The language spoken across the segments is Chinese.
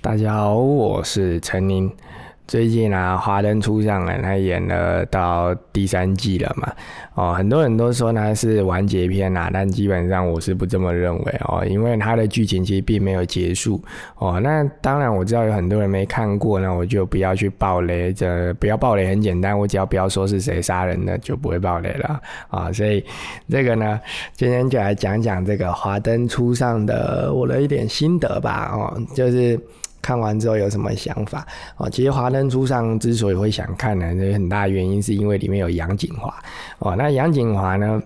大家好，我是陈宁。最近啊，华灯初上了，他演了到第三季了嘛。哦，很多人都说他是完结篇啦，但基本上我是不这么认为哦，因为他的剧情其实并没有结束哦。那当然我知道有很多人没看过，那我就不要去爆雷，这不要爆雷很简单，我只要不要说是谁杀人的，就不会爆雷了啊。所以这个呢，今天就来讲讲这个华灯初上的我的一点心得吧。哦，就是。看完之后有什么想法？哦，其实《华灯初上》之所以会想看呢，很大原因是因为里面有杨谨华。哦，那杨谨华呢？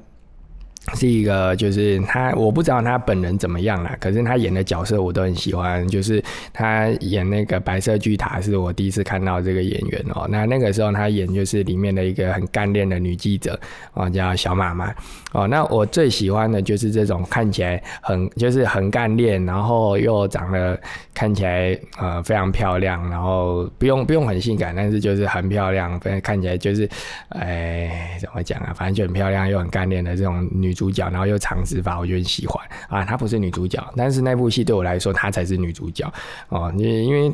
是一个，就是他，我不知道他本人怎么样啦，可是他演的角色我都很喜欢。就是他演那个白色巨塔，是我第一次看到这个演员哦。那那个时候他演就是里面的一个很干练的女记者哦，叫小马妈哦。那我最喜欢的就是这种看起来很就是很干练，然后又长得看起来呃非常漂亮，然后不用不用很性感，但是就是很漂亮，反正看起来就是哎怎么讲啊，反正就很漂亮又很干练的这种女。主主角，然后又长直发，我就很喜欢啊。她不是女主角，但是那部戏对我来说，她才是女主角哦。因为因为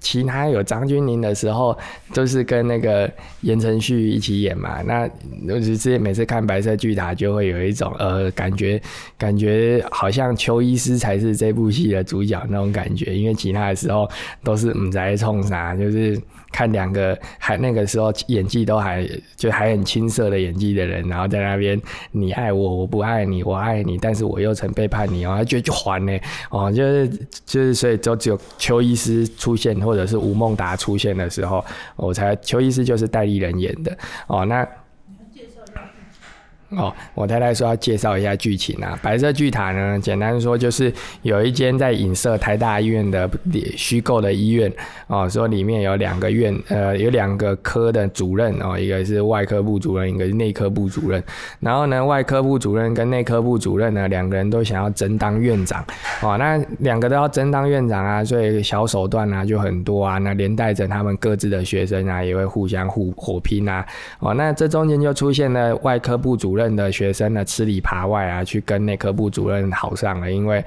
其他有张钧甯的时候，都是跟那个言承旭一起演嘛。那我只是每次看《白色巨塔》，就会有一种呃感觉，感觉好像邱医师才是这部戏的主角那种感觉。因为其他的时候都是唔在冲啥，就是看两个还那个时候演技都还就还很青涩的演技的人，然后在那边你爱我。我不爱你，我爱你，但是我又曾背叛你哦，他觉得就还呢哦，就是就是，所以就只有邱医师出现，或者是吴孟达出现的时候，我才邱医师就是代理人演的哦，那。哦，我太太说要介绍一下剧情啊。白色巨塔呢，简单说就是有一间在影射台大医院的虚构的医院哦，说里面有两个院，呃，有两个科的主任哦，一个是外科部主任，一个是内科部主任。然后呢，外科部主任跟内科部主任呢，两个人都想要争当院长哦。那两个都要争当院长啊，所以小手段啊就很多啊。那连带着他们各自的学生啊，也会互相互火拼啊。哦，那这中间就出现了外科部主。任任的学生呢，吃里扒外啊，去跟内科部主任好上了，因为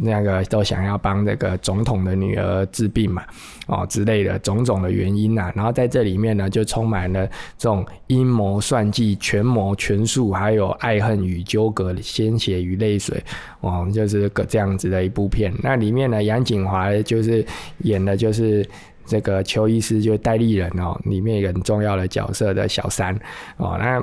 那个都想要帮这个总统的女儿治病嘛，哦之类的种种的原因呐。然后在这里面呢，就充满了这种阴谋算计、权谋权术，还有爱恨与纠葛、鲜血与泪水，哦，就是个这样子的一部片。那里面呢，杨锦华就是演的就是这个邱医师，就是戴立人哦，里面一个很重要的角色的小三哦，那。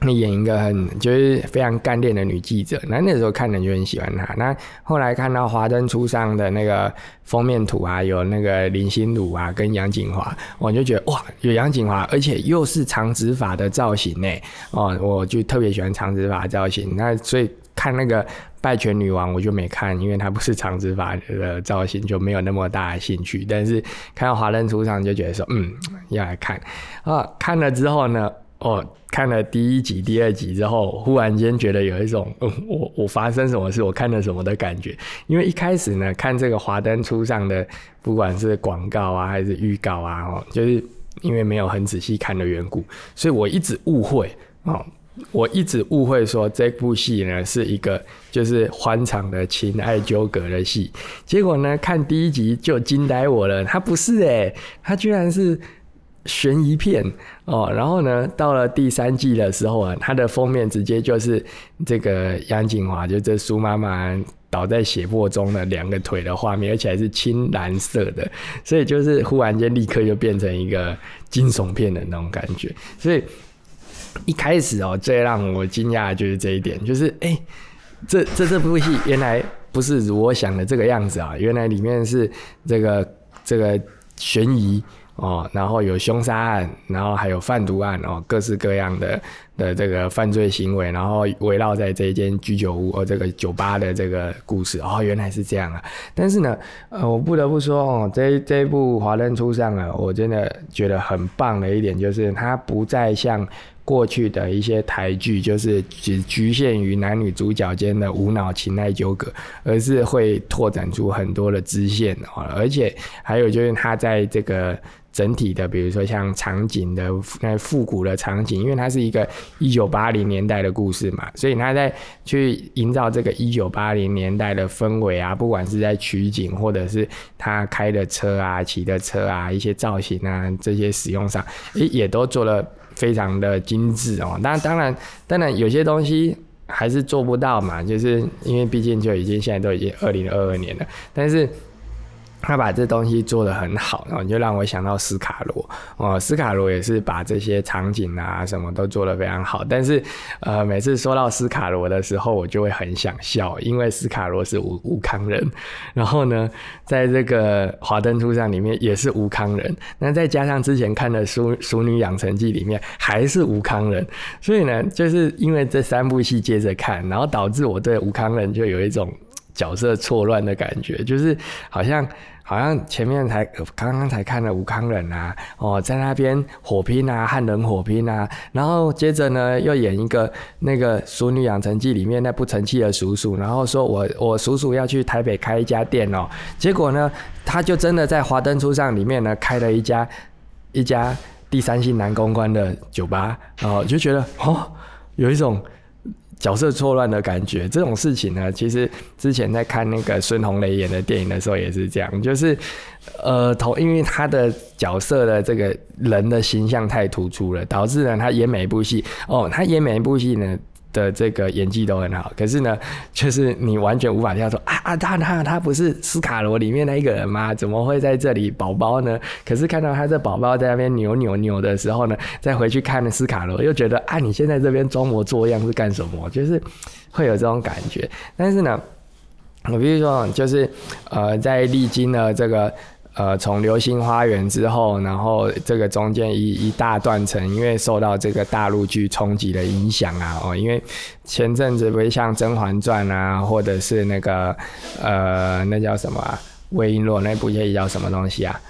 你演一个很就是非常干练的女记者，那那时候看人就很喜欢她。那后来看到《华灯初上》的那个封面图啊，有那个林心如啊跟杨锦华，我就觉得哇，有杨锦华，而且又是长直发的造型呢。哦，我就特别喜欢长直发造型。那所以看那个《拜权女王》，我就没看，因为她不是长直发的造型，就没有那么大的兴趣。但是看到《华灯初上》，就觉得说，嗯，要来看啊。看了之后呢？哦，看了第一集、第二集之后，忽然间觉得有一种，嗯，我我发生什么事，我看了什么的感觉。因为一开始呢，看这个华灯初上的，不管是广告啊，还是预告啊，哦，就是因为没有很仔细看的缘故，所以我一直误会，哦，我一直误会说这部戏呢是一个就是欢场的情爱纠葛的戏。结果呢，看第一集就惊呆我了，它不是诶，它居然是。悬疑片哦，然后呢，到了第三季的时候啊，它的封面直接就是这个杨锦华，就这苏妈妈倒在血泊中的两个腿的画面，而且还是青蓝色的，所以就是忽然间立刻就变成一个惊悚片的那种感觉。所以一开始哦，最让我惊讶的就是这一点，就是哎，这这这部戏原来不是如我想的这个样子啊，原来里面是这个这个悬疑。哦，然后有凶杀案，然后还有贩毒案哦，各式各样的的这个犯罪行为，然后围绕在这一间居酒屋哦，这个酒吧的这个故事哦，原来是这样啊！但是呢，呃，我不得不说哦，这这部《华灯初上》啊，我真的觉得很棒的一点就是，它不再像。过去的一些台剧就是只局限于男女主角间的无脑情爱纠葛，而是会拓展出很多的支线哦，而且还有就是它在这个整体的，比如说像场景的那复古的场景，因为它是一个一九八零年代的故事嘛，所以他在去营造这个一九八零年代的氛围啊，不管是在取景或者是他开的车啊、骑的车啊、一些造型啊这些使用上，诶，也都做了非常的精致哦。当，当然，当然有些东西还是做不到嘛，就是因为毕竟就已经现在都已经二零二二年了，但是。他把这东西做得很好，然后就让我想到斯卡罗哦，斯卡罗也是把这些场景啊什么都做得非常好。但是，呃，每次说到斯卡罗的时候，我就会很想笑，因为斯卡罗是吴吴康人，然后呢，在这个华灯初上里面也是吴康人，那再加上之前看的《淑淑女养成记》里面还是吴康人，所以呢，就是因为这三部戏接着看，然后导致我对吴康人就有一种。角色错乱的感觉，就是好像好像前面才刚刚才看了吴康忍啊，哦，在那边火拼啊，汉人火拼啊，然后接着呢又演一个那个《熟女养成记》里面那不成器的叔叔，然后说我我叔叔要去台北开一家店哦，结果呢他就真的在华灯初上里面呢开了一家一家第三性男公关的酒吧，然后就觉得哦有一种。角色错乱的感觉，这种事情呢，其实之前在看那个孙红雷演的电影的时候也是这样，就是，呃，同因为他的角色的这个人的形象太突出了，导致呢他演每一部戏，哦，他演每一部戏呢。的这个演技都很好，可是呢，就是你完全无法跳说啊啊，他他他不是斯卡罗里面那一个人吗？怎么会在这里宝宝呢？可是看到他这宝宝在那边扭扭扭的时候呢，再回去看斯卡罗，又觉得啊，你现在这边装模作样是干什么？就是会有这种感觉。但是呢，我比如说，就是呃，在历经了这个。呃，从《流星花园》之后，然后这个中间一一大段程，因为受到这个大陆剧冲击的影响啊，哦，因为前阵子不是像《甄嬛传》啊，或者是那个呃，那叫什么《魏璎珞》那部戏叫什么东西啊？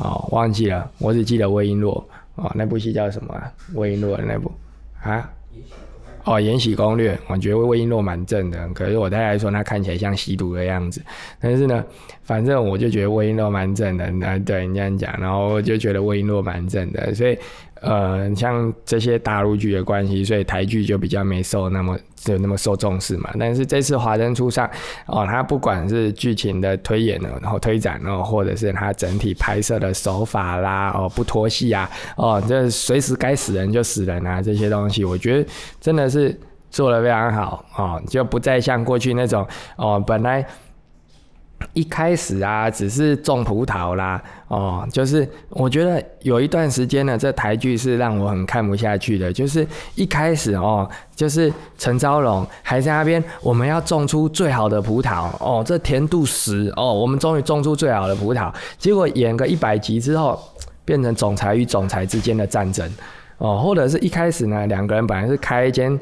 哦，忘记了，我只记得《魏璎珞》哦，那部戏叫什么？《魏璎珞》那部啊？哦，《延禧攻略》，我觉得魏璎珞蛮正的，可是我太太说她看起来像吸毒的样子。但是呢，反正我就觉得魏璎珞蛮正的，那对你这样讲，然后我就觉得魏璎珞蛮正的，所以。呃，像这些大陆剧的关系，所以台剧就比较没受那么就那么受重视嘛。但是这次华灯初上，哦，它不管是剧情的推演呢，然后推展呢，或者是它整体拍摄的手法啦，哦，不拖戏啊，哦，这随时该死人就死人啊，这些东西，我觉得真的是做的非常好哦，就不再像过去那种哦，本来。一开始啊，只是种葡萄啦，哦，就是我觉得有一段时间呢，这台剧是让我很看不下去的。就是一开始哦，就是陈昭荣还在那边，我们要种出最好的葡萄哦，这甜度十哦，我们终于种出最好的葡萄。结果演个一百集之后，变成总裁与总裁之间的战争哦，或者是一开始呢，两个人本来是开一间。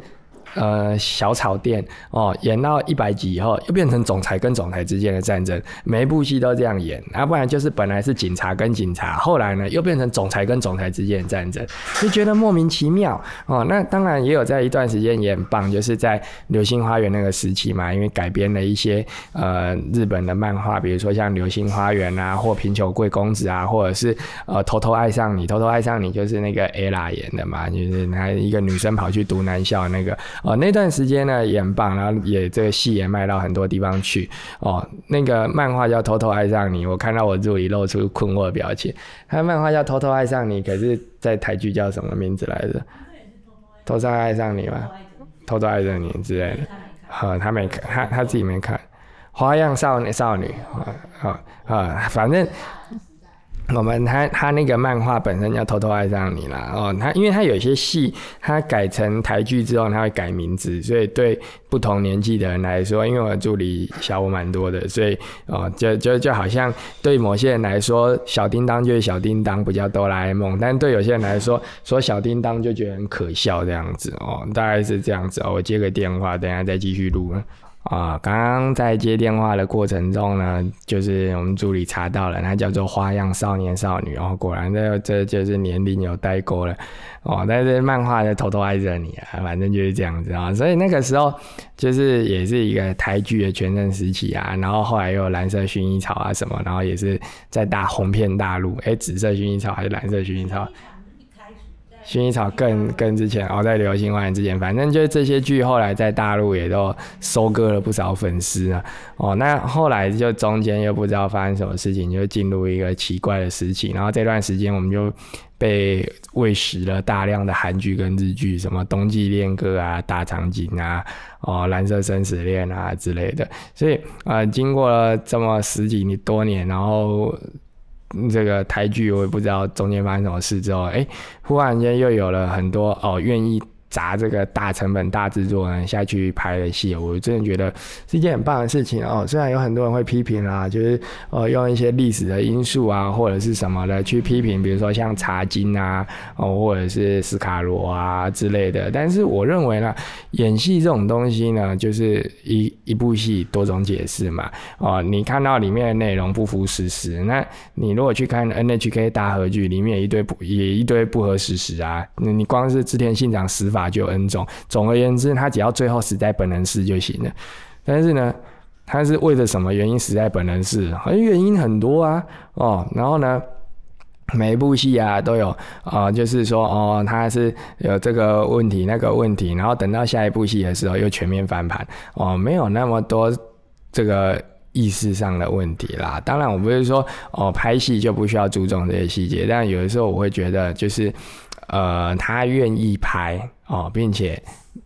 呃，小草店哦，演到一百集以后，又变成总裁跟总裁之间的战争，每一部戏都这样演，要不然就是本来是警察跟警察，后来呢又变成总裁跟总裁之间的战争，就觉得莫名其妙哦。那当然也有在一段时间也很棒，就是在《流星花园》那个时期嘛，因为改编了一些呃日本的漫画，比如说像《流星花园》啊，或《贫穷贵公子》啊，或者是呃《偷偷爱上你》，《偷偷爱上你》就是那个 ella 演的嘛，就是那一个女生跑去读男校那个。哦，那段时间呢也很棒，然后也这个戏也卖到很多地方去。哦，那个漫画叫《偷偷爱上你》，我看到我助理露出困惑的表情。他漫画叫《偷偷爱上你》，可是在台剧叫什么名字来着？偷偷爱上你吗？偷偷爱上你之类的。好，他没看，他他自己没看。花样少女少女，啊啊啊，反正。我们他他那个漫画本身叫偷偷爱上你啦哦，他因为他有些戏他改成台剧之后他会改名字，所以对不同年纪的人来说，因为我助理小我蛮多的，所以哦就就就好像对某些人来说小叮当就是小叮当不叫哆啦 A 梦，但对有些人来说说小叮当就觉得很可笑这样子哦，大概是这样子哦。我接个电话，等下再继续录。啊，刚刚在接电话的过程中呢，就是我们助理查到了，它叫做《花样少年少女》哦，果然这这就是年龄有代沟了哦。但是漫画就偷偷爱着你啊，反正就是这样子啊。所以那个时候就是也是一个台剧的全盛时期啊，然后后来又有蓝色薰衣草啊什么，然后也是在大红遍大陆。哎，紫色薰衣草还是蓝色薰衣草？薰衣草更更之前哦，在流星花园之前，反正就这些剧后来在大陆也都收割了不少粉丝啊。哦，那后来就中间又不知道发生什么事情，就进入一个奇怪的时期。然后这段时间我们就被喂食了大量的韩剧跟日剧，什么《冬季恋歌》啊、《大长今》啊、哦《蓝色生死恋》啊之类的。所以呃，经过了这么十几年多年，然后。这个台剧我也不知道中间发生什么事之后，哎，忽然间又有了很多哦愿意。砸这个大成本、大制作呢下去拍的戏，我真的觉得是一件很棒的事情哦。虽然有很多人会批评啊，就是呃用一些历史的因素啊，或者是什么的去批评，比如说像茶金啊，哦或者是斯卡罗啊之类的。但是我认为呢，演戏这种东西呢，就是一一部戏多种解释嘛。哦，你看到里面的内容不符事实，那你如果去看 NHK 大合剧，里面一堆不也一堆不合事实啊。你光是织田信长死法。就 N 种，总而言之，他只要最后死在本能寺就行了。但是呢，他是为了什么原因死在本能寺？原因很多啊，哦，然后呢，每一部戏啊都有啊，就是说哦，他是有这个问题那个问题，然后等到下一部戏的时候又全面翻盘，哦，没有那么多这个意识上的问题啦。当然，我不是说哦，拍戏就不需要注重这些细节，但有的时候我会觉得就是。呃，他愿意拍哦，并且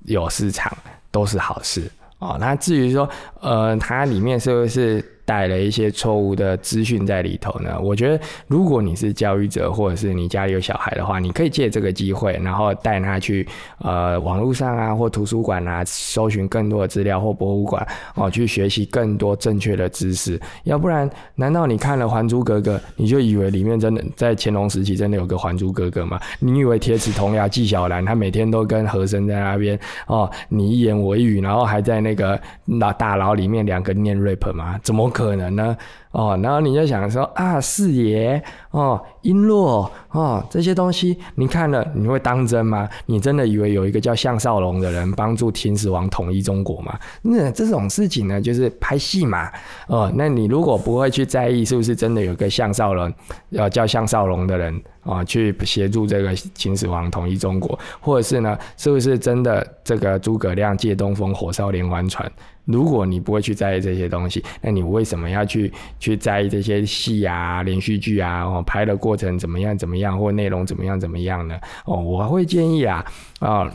有市场，都是好事哦。那至于说，呃，它里面是不是？带了一些错误的资讯在里头呢。我觉得，如果你是教育者，或者是你家里有小孩的话，你可以借这个机会，然后带他去呃网络上啊，或图书馆啊，搜寻更多的资料，或博物馆哦，去学习更多正确的知识。要不然，难道你看了《还珠格格》，你就以为里面真的在乾隆时期真的有个《还珠格格》吗？你以为铁齿铜牙纪晓岚他每天都跟和珅在那边哦，你一言我一语，然后还在那个那大牢里面两个念 rap 吗？怎么？可能呢？哦，然后你就想说啊，四爷哦，璎珞哦，这些东西你看了你会当真吗？你真的以为有一个叫项少龙的人帮助秦始皇统一中国吗？那这种事情呢，就是拍戏嘛。哦，那你如果不会去在意是不是真的有个项少龙，要叫项少龙的人啊，去协助这个秦始皇统一中国，或者是呢，是不是真的这个诸葛亮借东风火烧连环船？如果你不会去在意这些东西，那你为什么要去？去在意这些戏啊、连续剧啊，哦，拍的过程怎么样怎么样，或内容怎么样怎么样呢？哦，我会建议啊，啊，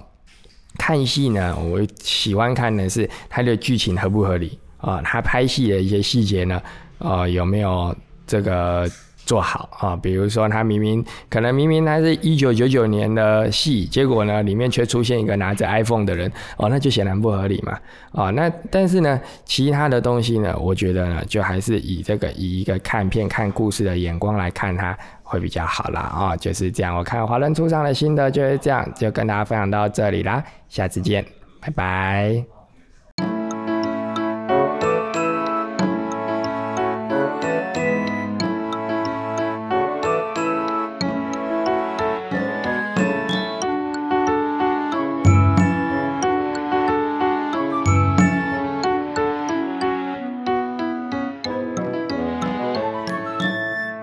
看戏呢，我喜欢看的是它的剧情合不合理啊，它拍戏的一些细节呢，啊，有没有这个。做好啊，比如说他明明可能明明他是一九九九年的戏，结果呢里面却出现一个 拿着 iPhone 的人哦，那就显然不合理嘛啊。那但是呢，其他的东西呢，我觉得呢，就还是以这个以一个看片看故事的眼光来看它会比较好啦啊。就是这样，我看华人出场的心得就是这样，就跟大家分享到这里啦，下次见，拜拜。